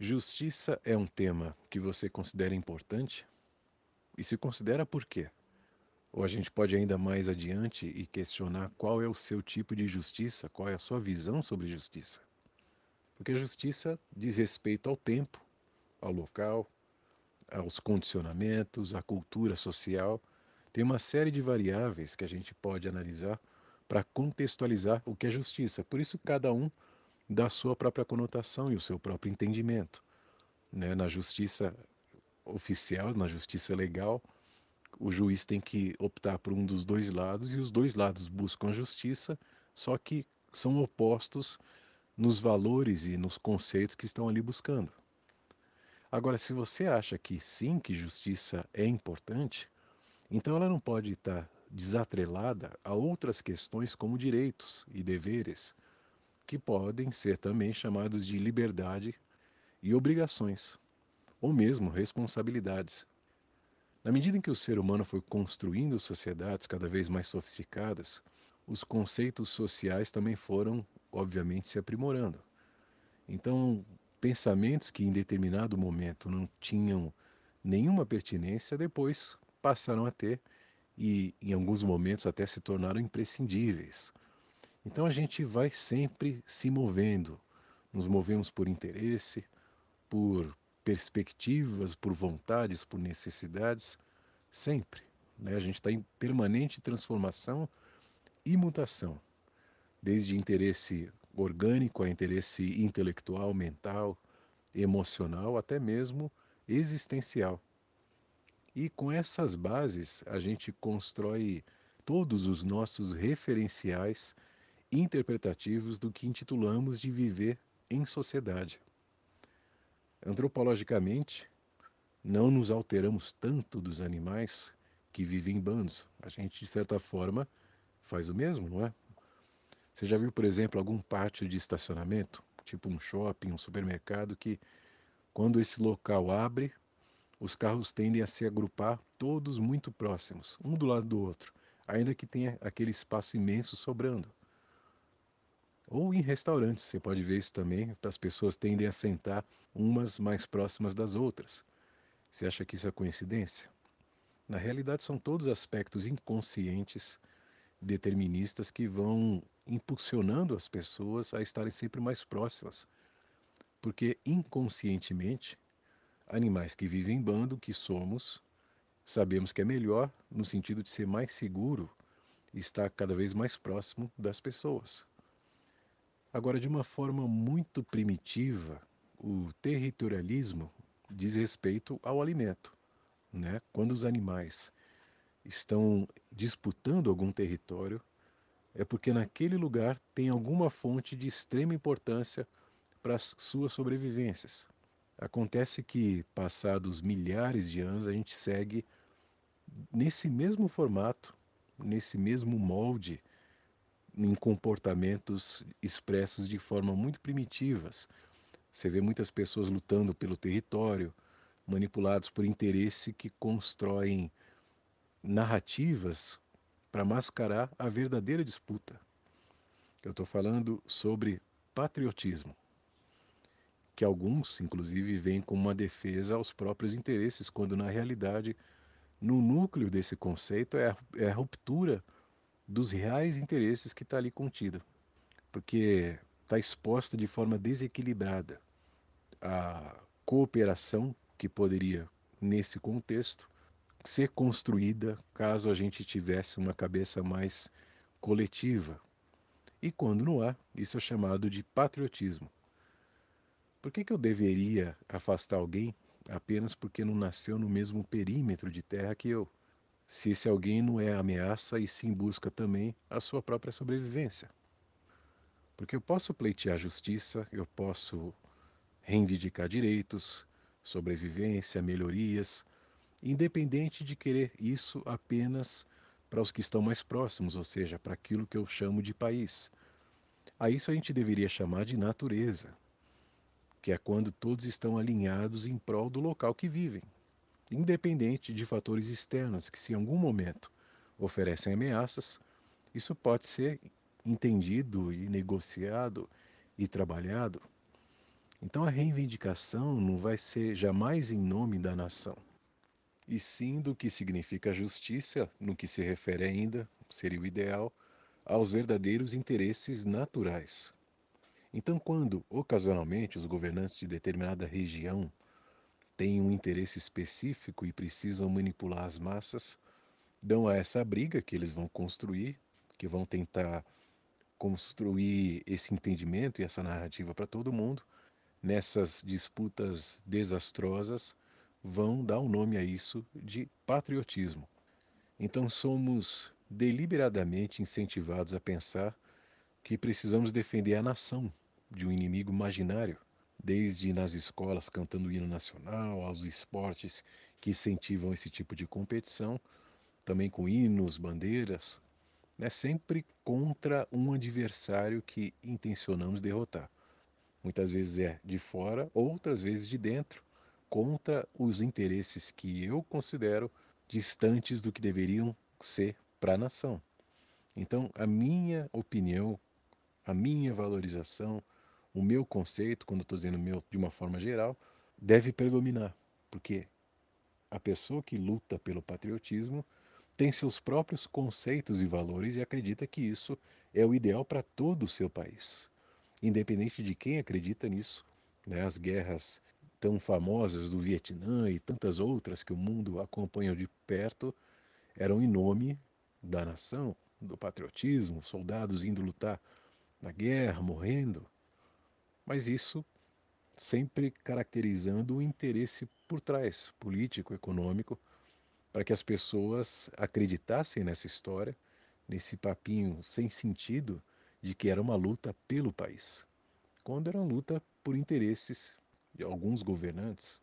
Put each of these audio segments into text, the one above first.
Justiça é um tema que você considera importante? E se considera por quê? Ou a gente pode ainda mais adiante e questionar qual é o seu tipo de justiça, qual é a sua visão sobre justiça? Porque a justiça diz respeito ao tempo, ao local, aos condicionamentos, à cultura social. Tem uma série de variáveis que a gente pode analisar para contextualizar o que é justiça. Por isso, cada um dá a sua própria conotação e o seu próprio entendimento. Né? Na justiça oficial, na justiça legal, o juiz tem que optar por um dos dois lados e os dois lados buscam a justiça, só que são opostos nos valores e nos conceitos que estão ali buscando. Agora, se você acha que sim, que justiça é importante, então ela não pode estar desatrelada a outras questões como direitos e deveres, que podem ser também chamados de liberdade e obrigações, ou mesmo responsabilidades. Na medida em que o ser humano foi construindo sociedades cada vez mais sofisticadas, os conceitos sociais também foram, obviamente, se aprimorando. Então, pensamentos que em determinado momento não tinham nenhuma pertinência, depois passaram a ter e, em alguns momentos, até se tornaram imprescindíveis. Então, a gente vai sempre se movendo, nos movemos por interesse, por perspectivas, por vontades, por necessidades, sempre. Né? A gente está em permanente transformação e mutação, desde interesse orgânico a interesse intelectual, mental, emocional, até mesmo existencial. E com essas bases, a gente constrói todos os nossos referenciais interpretativos do que intitulamos de viver em sociedade. Antropologicamente, não nos alteramos tanto dos animais que vivem em bandos. A gente, de certa forma, faz o mesmo, não é? Você já viu, por exemplo, algum pátio de estacionamento, tipo um shopping, um supermercado, que quando esse local abre, os carros tendem a se agrupar todos muito próximos, um do lado do outro, ainda que tenha aquele espaço imenso sobrando. Ou em restaurantes, você pode ver isso também, as pessoas tendem a sentar umas mais próximas das outras. Você acha que isso é coincidência? Na realidade, são todos aspectos inconscientes, deterministas, que vão impulsionando as pessoas a estarem sempre mais próximas. Porque inconscientemente, animais que vivem em bando, que somos, sabemos que é melhor no sentido de ser mais seguro estar cada vez mais próximo das pessoas. Agora, de uma forma muito primitiva, o territorialismo diz respeito ao alimento. Né? Quando os animais estão disputando algum território, é porque naquele lugar tem alguma fonte de extrema importância para as suas sobrevivências. Acontece que, passados milhares de anos, a gente segue nesse mesmo formato, nesse mesmo molde em comportamentos expressos de forma muito primitivas. Você vê muitas pessoas lutando pelo território, manipulados por interesse que constroem narrativas para mascarar a verdadeira disputa. Eu estou falando sobre patriotismo, que alguns, inclusive, veem como uma defesa aos próprios interesses, quando na realidade, no núcleo desse conceito é a, é a ruptura dos reais interesses que está ali contida, porque está exposta de forma desequilibrada a cooperação que poderia, nesse contexto, ser construída caso a gente tivesse uma cabeça mais coletiva. E quando não há, isso é chamado de patriotismo. Por que, que eu deveria afastar alguém apenas porque não nasceu no mesmo perímetro de terra que eu? Se esse alguém não é ameaça e sim busca também a sua própria sobrevivência. Porque eu posso pleitear justiça, eu posso reivindicar direitos, sobrevivência, melhorias, independente de querer isso apenas para os que estão mais próximos, ou seja, para aquilo que eu chamo de país. A isso a gente deveria chamar de natureza, que é quando todos estão alinhados em prol do local que vivem, independente de fatores externos que, se em algum momento oferecem ameaças, isso pode ser entendido e negociado e trabalhado. Então a reivindicação não vai ser jamais em nome da nação, e sim do que significa justiça, no que se refere ainda, seria o ideal, aos verdadeiros interesses naturais. Então, quando ocasionalmente os governantes de determinada região têm um interesse específico e precisam manipular as massas, dão a essa briga que eles vão construir, que vão tentar construir esse entendimento e essa narrativa para todo mundo, nessas disputas desastrosas, vão dar o um nome a isso de patriotismo. Então somos deliberadamente incentivados a pensar que precisamos defender a nação de um inimigo imaginário, desde nas escolas cantando o hino nacional, aos esportes que incentivam esse tipo de competição, também com hinos, bandeiras, né, sempre contra um adversário que intencionamos derrotar. Muitas vezes é de fora, outras vezes de dentro, contra os interesses que eu considero distantes do que deveriam ser para a nação. Então, a minha opinião, a minha valorização, o meu conceito, quando estou dizendo meu de uma forma geral, deve predominar, porque a pessoa que luta pelo patriotismo tem seus próprios conceitos e valores e acredita que isso é o ideal para todo o seu país. Independente de quem acredita nisso, né, as guerras tão famosas do Vietnã e tantas outras que o mundo acompanha de perto eram em nome da nação, do patriotismo, soldados indo lutar na guerra, morrendo. Mas isso sempre caracterizando o interesse por trás, político, econômico, para que as pessoas acreditassem nessa história, nesse papinho sem sentido de que era uma luta pelo país, quando era uma luta por interesses de alguns governantes.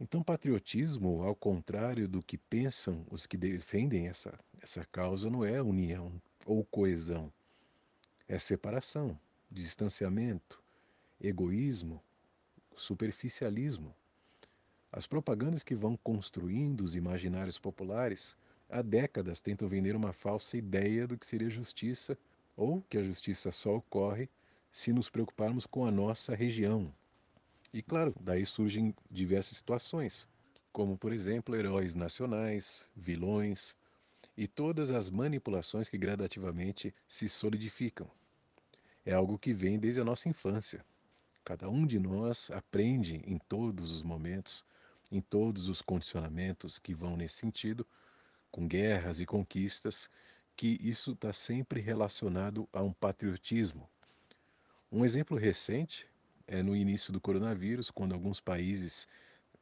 Então, patriotismo, ao contrário do que pensam os que defendem essa, essa causa, não é união ou coesão, é separação, distanciamento, egoísmo, superficialismo. As propagandas que vão construindo os imaginários populares há décadas tentam vender uma falsa ideia do que seria justiça ou que a justiça só ocorre se nos preocuparmos com a nossa região. E claro, daí surgem diversas situações, como por exemplo heróis nacionais, vilões e todas as manipulações que gradativamente se solidificam. É algo que vem desde a nossa infância. Cada um de nós aprende em todos os momentos, em todos os condicionamentos que vão nesse sentido, com guerras e conquistas, que isso está sempre relacionado a um patriotismo. Um exemplo recente é no início do coronavírus, quando alguns países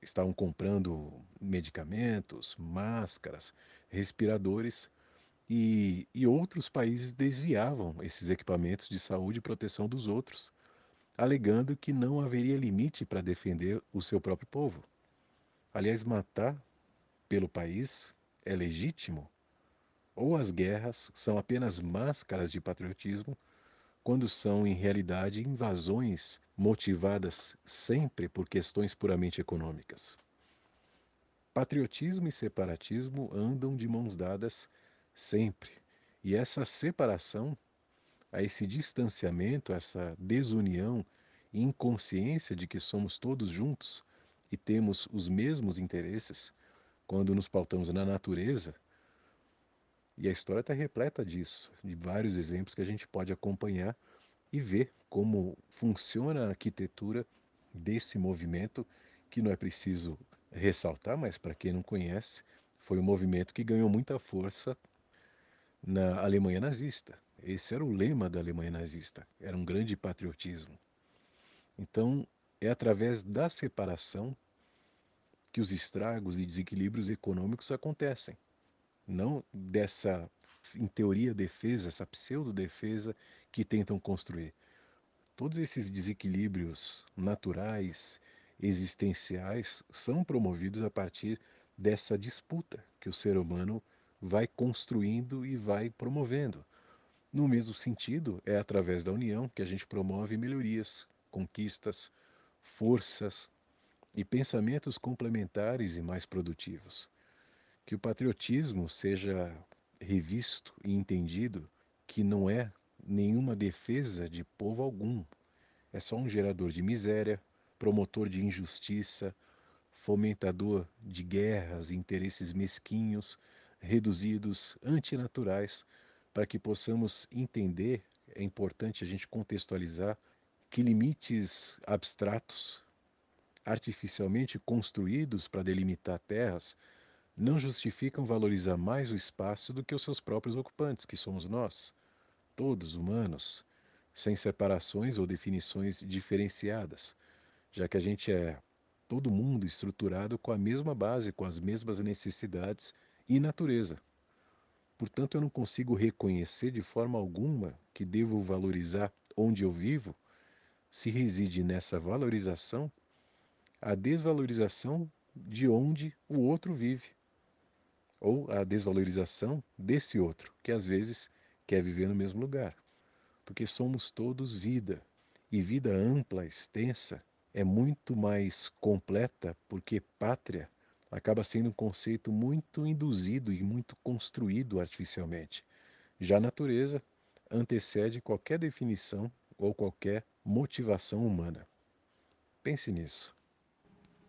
estavam comprando medicamentos, máscaras, respiradores e, e outros países desviavam esses equipamentos de saúde e proteção dos outros alegando que não haveria limite para defender o seu próprio povo. Aliás, matar pelo país é legítimo? Ou as guerras são apenas máscaras de patriotismo, quando são em realidade invasões motivadas sempre por questões puramente econômicas? Patriotismo e separatismo andam de mãos dadas sempre, e essa separação a esse distanciamento, essa desunião e inconsciência de que somos todos juntos e temos os mesmos interesses quando nos pautamos na natureza. E a história está repleta disso, de vários exemplos que a gente pode acompanhar e ver como funciona a arquitetura desse movimento, que não é preciso ressaltar, mas para quem não conhece, foi um movimento que ganhou muita força na Alemanha nazista. Esse era o lema da Alemanha nazista, era um grande patriotismo. Então, é através da separação que os estragos e desequilíbrios econômicos acontecem. Não dessa, em teoria, defesa, essa pseudo-defesa que tentam construir. Todos esses desequilíbrios naturais, existenciais, são promovidos a partir dessa disputa que o ser humano vai construindo e vai promovendo. No mesmo sentido, é através da união que a gente promove melhorias, conquistas, forças e pensamentos complementares e mais produtivos. Que o patriotismo seja revisto e entendido que não é nenhuma defesa de povo algum, é só um gerador de miséria, promotor de injustiça, fomentador de guerras e interesses mesquinhos, reduzidos, antinaturais, para que possamos entender, é importante a gente contextualizar que limites abstratos, artificialmente construídos para delimitar terras, não justificam valorizar mais o espaço do que os seus próprios ocupantes, que somos nós, todos humanos, sem separações ou definições diferenciadas, já que a gente é todo mundo estruturado com a mesma base, com as mesmas necessidades e natureza. Portanto, eu não consigo reconhecer de forma alguma que devo valorizar onde eu vivo, se reside nessa valorização a desvalorização de onde o outro vive, ou a desvalorização desse outro, que às vezes quer viver no mesmo lugar porque somos todos vida. E vida ampla, extensa, é muito mais completa, porque pátria acaba sendo um conceito muito induzido e muito construído artificialmente. Já a natureza antecede qualquer definição ou qualquer motivação humana. Pense nisso.